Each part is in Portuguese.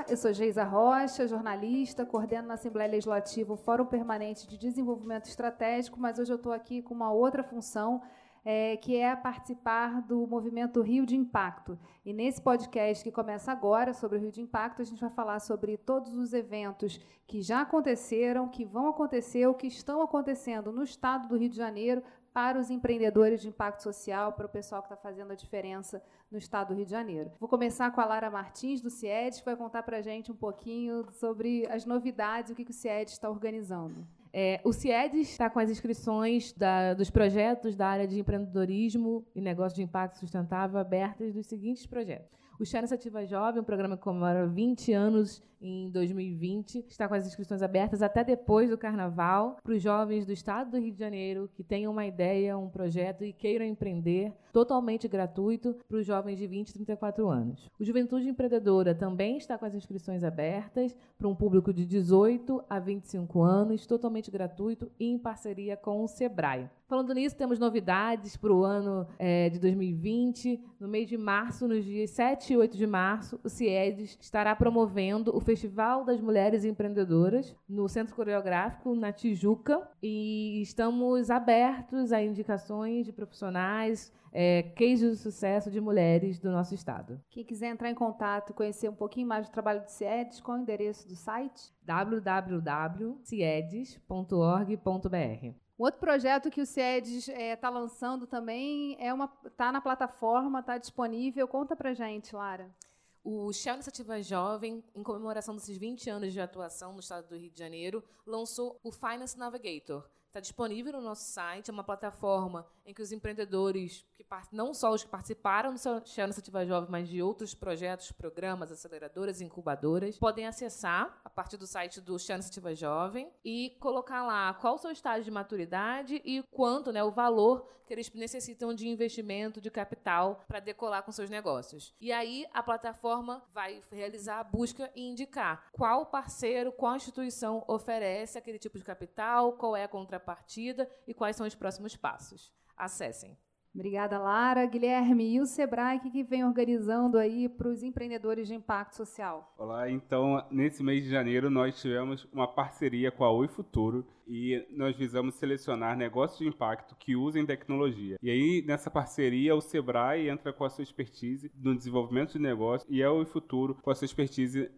Olá, eu sou Geisa Rocha, jornalista, coordeno na Assembleia Legislativa o Fórum Permanente de Desenvolvimento Estratégico, mas hoje eu estou aqui com uma outra função, é, que é participar do movimento Rio de Impacto. E nesse podcast que começa agora, sobre o Rio de Impacto, a gente vai falar sobre todos os eventos que já aconteceram, que vão acontecer ou que estão acontecendo no estado do Rio de Janeiro para os empreendedores de impacto social, para o pessoal que está fazendo a diferença no estado do Rio de Janeiro. Vou começar com a Lara Martins, do CIED, que vai contar para a gente um pouquinho sobre as novidades o que, que o CIED está organizando. É, o CIEDES está com as inscrições da, dos projetos da área de empreendedorismo e negócio de impacto sustentável abertas dos seguintes projetos. O Chá Iniciativa Jovem, um programa que comemora 20 anos em 2020. Está com as inscrições abertas até depois do Carnaval para os jovens do estado do Rio de Janeiro que tenham uma ideia, um projeto e queiram empreender, totalmente gratuito para os jovens de 20 e 34 anos. O Juventude Empreendedora também está com as inscrições abertas para um público de 18 a 25 anos, totalmente gratuito e em parceria com o Sebrae. Falando nisso, temos novidades para o ano é, de 2020. No mês de março, nos dias 7 e 8 de março, o CIEDES estará promovendo o Festival das Mulheres Empreendedoras no Centro Coreográfico, na Tijuca, e estamos abertos a indicações de profissionais, é, queijos de sucesso de mulheres do nosso estado. Quem quiser entrar em contato e conhecer um pouquinho mais do trabalho do CIEDES, qual é o endereço do site? www.ciedes.org.br outro projeto que o CIEDES está é, tá lançando também é uma está na plataforma, está disponível. Conta para gente, Lara. O Shell Iniciativa Jovem, em comemoração desses 20 anos de atuação no estado do Rio de Janeiro, lançou o Finance Navigator. Está disponível no nosso site, é uma plataforma em que os empreendedores, que não só os que participaram do Shell Iniciativa Jovem, mas de outros projetos, programas, aceleradoras e incubadoras, podem acessar a partir do site do Shell Iniciativa Jovem e colocar lá qual o seu estágio de maturidade e quanto, né, o valor que eles necessitam de investimento, de capital para decolar com seus negócios. E aí a plataforma vai realizar a busca e indicar qual parceiro, qual instituição oferece aquele tipo de capital, qual é a contrapartida e quais são os próximos passos. Acessem. Obrigada, Lara. Guilherme, e o Sebrae, que vem organizando aí para os empreendedores de impacto social? Olá, então, nesse mês de janeiro, nós tivemos uma parceria com a Oi Futuro e nós visamos selecionar negócios de impacto que usem tecnologia. E aí, nessa parceria, o Sebrae entra com a sua expertise no desenvolvimento de negócio e a Oi Futuro com a sua expertise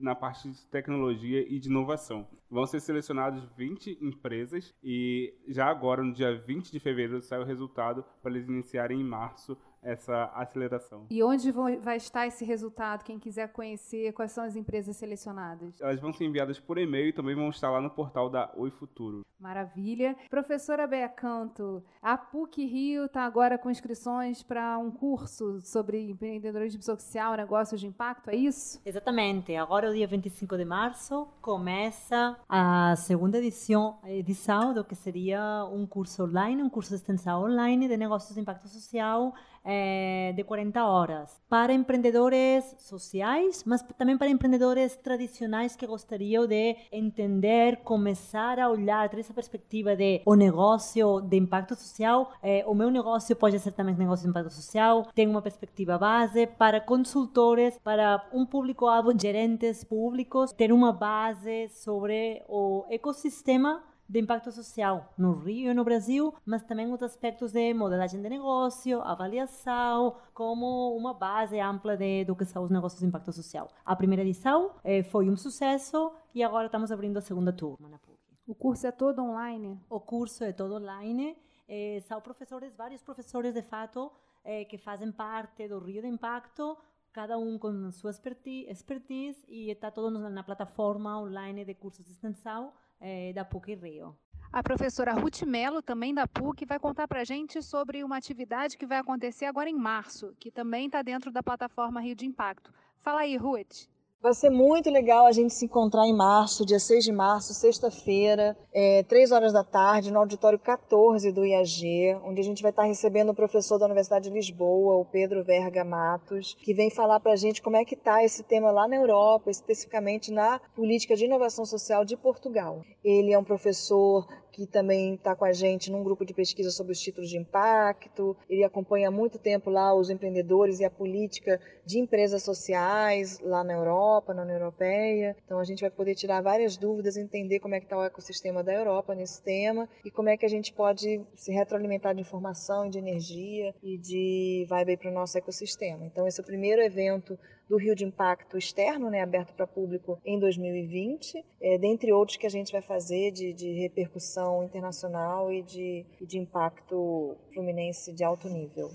na parte de tecnologia e de inovação. Vão ser selecionados 20 empresas e já agora, no dia 20 de fevereiro, sai o resultado para eles iniciarem em março essa aceleração. E onde vai estar esse resultado? Quem quiser conhecer, quais são as empresas selecionadas? Elas vão ser enviadas por e-mail e também vão estar lá no portal da Oi Futuro. Maravilha. Professora Bea Canto, a PUC Rio está agora com inscrições para um curso sobre empreendedorismo social, negócios de impacto, é isso? Exatamente. Agora, o dia 25 de março, começa a segunda edição, edição do que seria um curso online, um curso de extensão online de negócios de impacto social é, de 40 horas. Para empreendedores sociais, mas também para empreendedores tradicionais que gostariam de entender, começar a olhar, ter essa perspectiva de o negócio de impacto social. É, o meu negócio pode ser também negócio de impacto social, tem uma perspectiva base para consultores, para um público-alvo, gerentes públicos, ter uma base sobre o ecossistema de impacto social no Rio e no Brasil, mas também os aspectos de modelagem de negócio, avaliação, como uma base ampla de, do que são os negócios de impacto social. A primeira edição eh, foi um sucesso e agora estamos abrindo a segunda turma na PUC. O curso é todo online? O curso é todo online. Eh, são professores, vários professores de fato, eh, que fazem parte do Rio de Impacto, cada um com sua expertise, e está todo na plataforma online de cursos de extensão é, da PUC Rio. A professora Ruth Mello, também da PUC, vai contar para a gente sobre uma atividade que vai acontecer agora em março, que também está dentro da plataforma Rio de Impacto. Fala aí, Ruth. Vai ser muito legal a gente se encontrar em março, dia 6 de março, sexta-feira, é, 3 horas da tarde, no auditório 14 do IAG, onde a gente vai estar recebendo o professor da Universidade de Lisboa, o Pedro Verga Matos, que vem falar para a gente como é que está esse tema lá na Europa, especificamente na política de inovação social de Portugal. Ele é um professor que também está com a gente num grupo de pesquisa sobre os títulos de impacto. Ele acompanha há muito tempo lá os empreendedores e a política de empresas sociais lá na Europa Europa, na União Europeia. Então a gente vai poder tirar várias dúvidas, entender como é que está o ecossistema da Europa nesse tema e como é que a gente pode se retroalimentar de informação e de energia e de vibe para o nosso ecossistema. Então esse é o primeiro evento do Rio de Impacto externo, né, aberto para público em 2020, é, dentre outros que a gente vai fazer de, de repercussão internacional e de, de impacto fluminense de alto nível.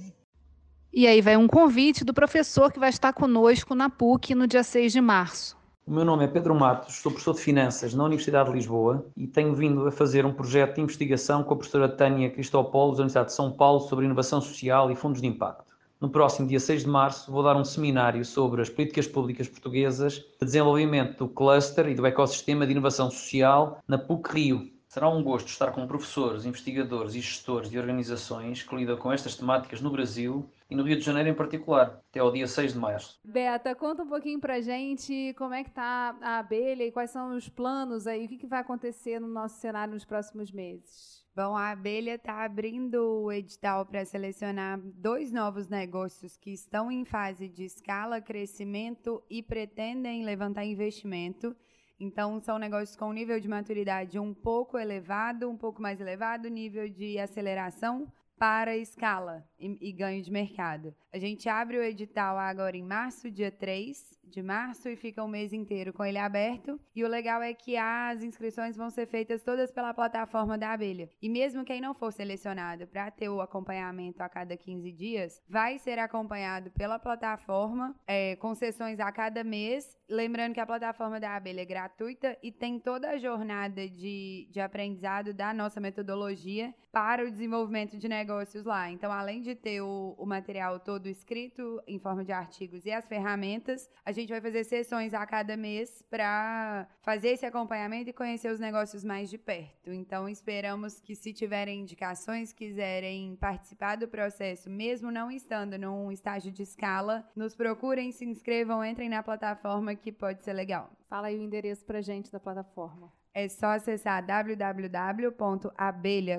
E aí vai um convite do professor que vai estar conosco na PUC no dia 6 de março. O meu nome é Pedro Matos, sou professor de Finanças na Universidade de Lisboa e tenho vindo a fazer um projeto de investigação com a professora Tânia Cristopoulos da Universidade de São Paulo sobre inovação social e fundos de impacto. No próximo dia 6 de março, vou dar um seminário sobre as políticas públicas portuguesas de desenvolvimento do cluster e do ecossistema de inovação social na PUC Rio. Será um gosto estar com professores, investigadores e gestores de organizações que lidam com estas temáticas no Brasil e no Rio de Janeiro em particular, até ao dia 6 de março. Beta, conta um pouquinho pra gente como é que tá a abelha e quais são os planos aí, o que, que vai acontecer no nosso cenário nos próximos meses. Bom, a abelha está abrindo o edital para selecionar dois novos negócios que estão em fase de escala, crescimento e pretendem levantar investimento. Então, são negócios com nível de maturidade um pouco elevado, um pouco mais elevado, nível de aceleração para escala e, e ganho de mercado. A gente abre o edital agora em março, dia 3 de março, e fica o mês inteiro com ele aberto. E o legal é que as inscrições vão ser feitas todas pela plataforma da abelha. E mesmo quem não for selecionado para ter o acompanhamento a cada 15 dias, vai ser acompanhado pela plataforma, é, com sessões a cada mês. Lembrando que a plataforma da abelha é gratuita e tem toda a jornada de, de aprendizado da nossa metodologia para o desenvolvimento de negócios lá. Então, além de ter o, o material todo escrito em forma de artigos e as ferramentas, a gente vai fazer sessões a cada mês para fazer esse acompanhamento e conhecer os negócios mais de perto. Então, esperamos que, se tiverem indicações, quiserem participar do processo, mesmo não estando num estágio de escala, nos procurem, se inscrevam, entrem na plataforma que pode ser legal. Fala aí o endereço para gente da plataforma. É só acessar www.abelha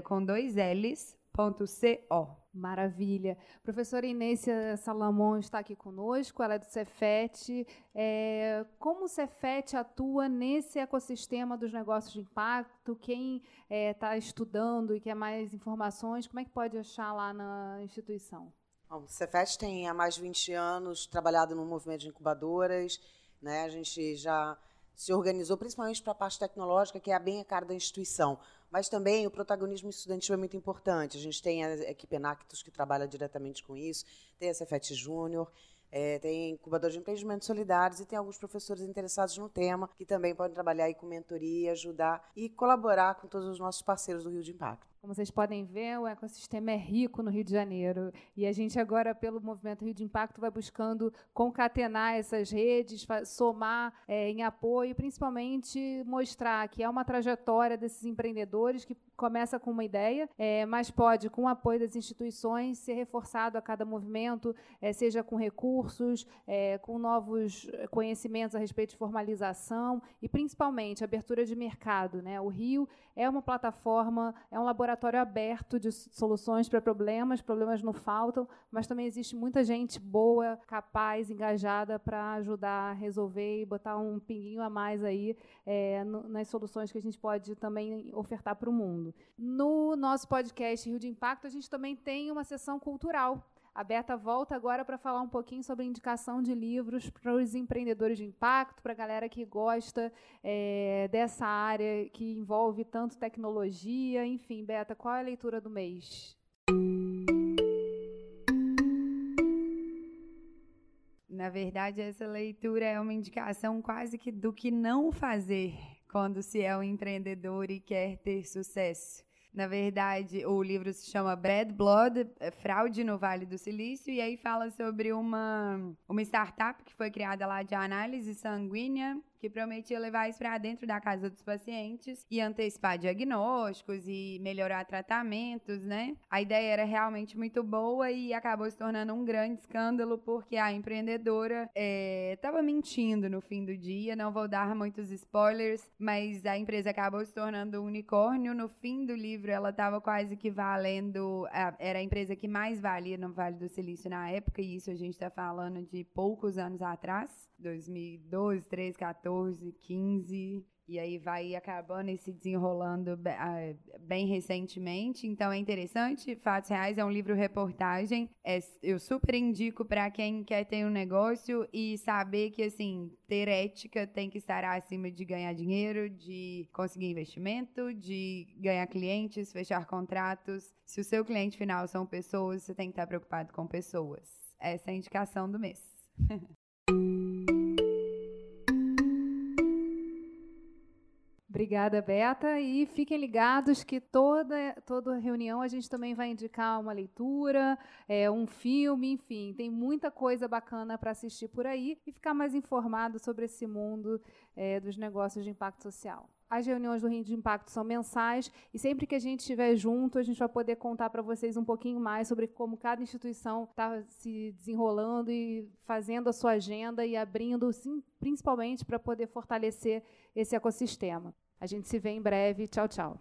com dois L's Co. Maravilha. Professora Inência Salamon está aqui conosco, ela é do Cefet. É, como o Cefet atua nesse ecossistema dos negócios de impacto? Quem está é, tá estudando e quer mais informações, como é que pode achar lá na instituição? Bom, o Cefet tem há mais de 20 anos trabalhado no movimento de incubadoras. Né? A gente já se organizou principalmente para a parte tecnológica, que é bem a cara da instituição. Mas também o protagonismo estudantil é muito importante. A gente tem a equipe Enactus, que trabalha diretamente com isso, tem a Cefet Júnior, é, tem incubador de empreendimentos solidários e tem alguns professores interessados no tema que também podem trabalhar aí com mentoria, ajudar e colaborar com todos os nossos parceiros do Rio de Impacto. Como vocês podem ver, o ecossistema é rico no Rio de Janeiro. E a gente agora, pelo Movimento Rio de Impacto, vai buscando concatenar essas redes, somar é, em apoio, principalmente mostrar que é uma trajetória desses empreendedores que começa com uma ideia, é, mas pode, com o apoio das instituições, ser reforçado a cada movimento, é, seja com recursos, é, com novos conhecimentos a respeito de formalização e, principalmente, abertura de mercado. Né? O Rio é uma plataforma, é um laboratório aberto de soluções para problemas, problemas não faltam, mas também existe muita gente boa, capaz, engajada para ajudar a resolver e botar um pinguinho a mais aí é, no, nas soluções que a gente pode também ofertar para o mundo. No nosso podcast Rio de Impacto, a gente também tem uma sessão cultural a Beta volta agora para falar um pouquinho sobre indicação de livros para os empreendedores de impacto, para a galera que gosta é, dessa área que envolve tanto tecnologia. Enfim, Beta, qual é a leitura do mês? Na verdade, essa leitura é uma indicação quase que do que não fazer quando se é um empreendedor e quer ter sucesso. Na verdade, o livro se chama Bad Blood, é Fraude no Vale do Silício, e aí fala sobre uma, uma startup que foi criada lá de análise sanguínea, que prometia levar isso para dentro da casa dos pacientes e antecipar diagnósticos e melhorar tratamentos, né? A ideia era realmente muito boa e acabou se tornando um grande escândalo porque a empreendedora estava é, mentindo no fim do dia. Não vou dar muitos spoilers, mas a empresa acabou se tornando um unicórnio. No fim do livro, ela estava quase que valendo. Era a empresa que mais valia no Vale do Silício na época, e isso a gente está falando de poucos anos atrás 2012, 13, 14, 15. E aí vai acabando e se desenrolando ah, bem recentemente. Então é interessante. Fatos Reais é um livro-reportagem. É, eu super indico para quem quer ter um negócio e saber que, assim, ter ética tem que estar acima de ganhar dinheiro, de conseguir investimento, de ganhar clientes, fechar contratos. Se o seu cliente final são pessoas, você tem que estar preocupado com pessoas. Essa é a indicação do mês. Obrigada, Beta. E fiquem ligados que toda, toda reunião a gente também vai indicar uma leitura, é, um filme, enfim, tem muita coisa bacana para assistir por aí e ficar mais informado sobre esse mundo é, dos negócios de impacto social. As reuniões do Rio de Impacto são mensais e sempre que a gente estiver junto, a gente vai poder contar para vocês um pouquinho mais sobre como cada instituição está se desenrolando e fazendo a sua agenda e abrindo, sim, principalmente para poder fortalecer esse ecossistema. A gente se vê em breve. Tchau, tchau.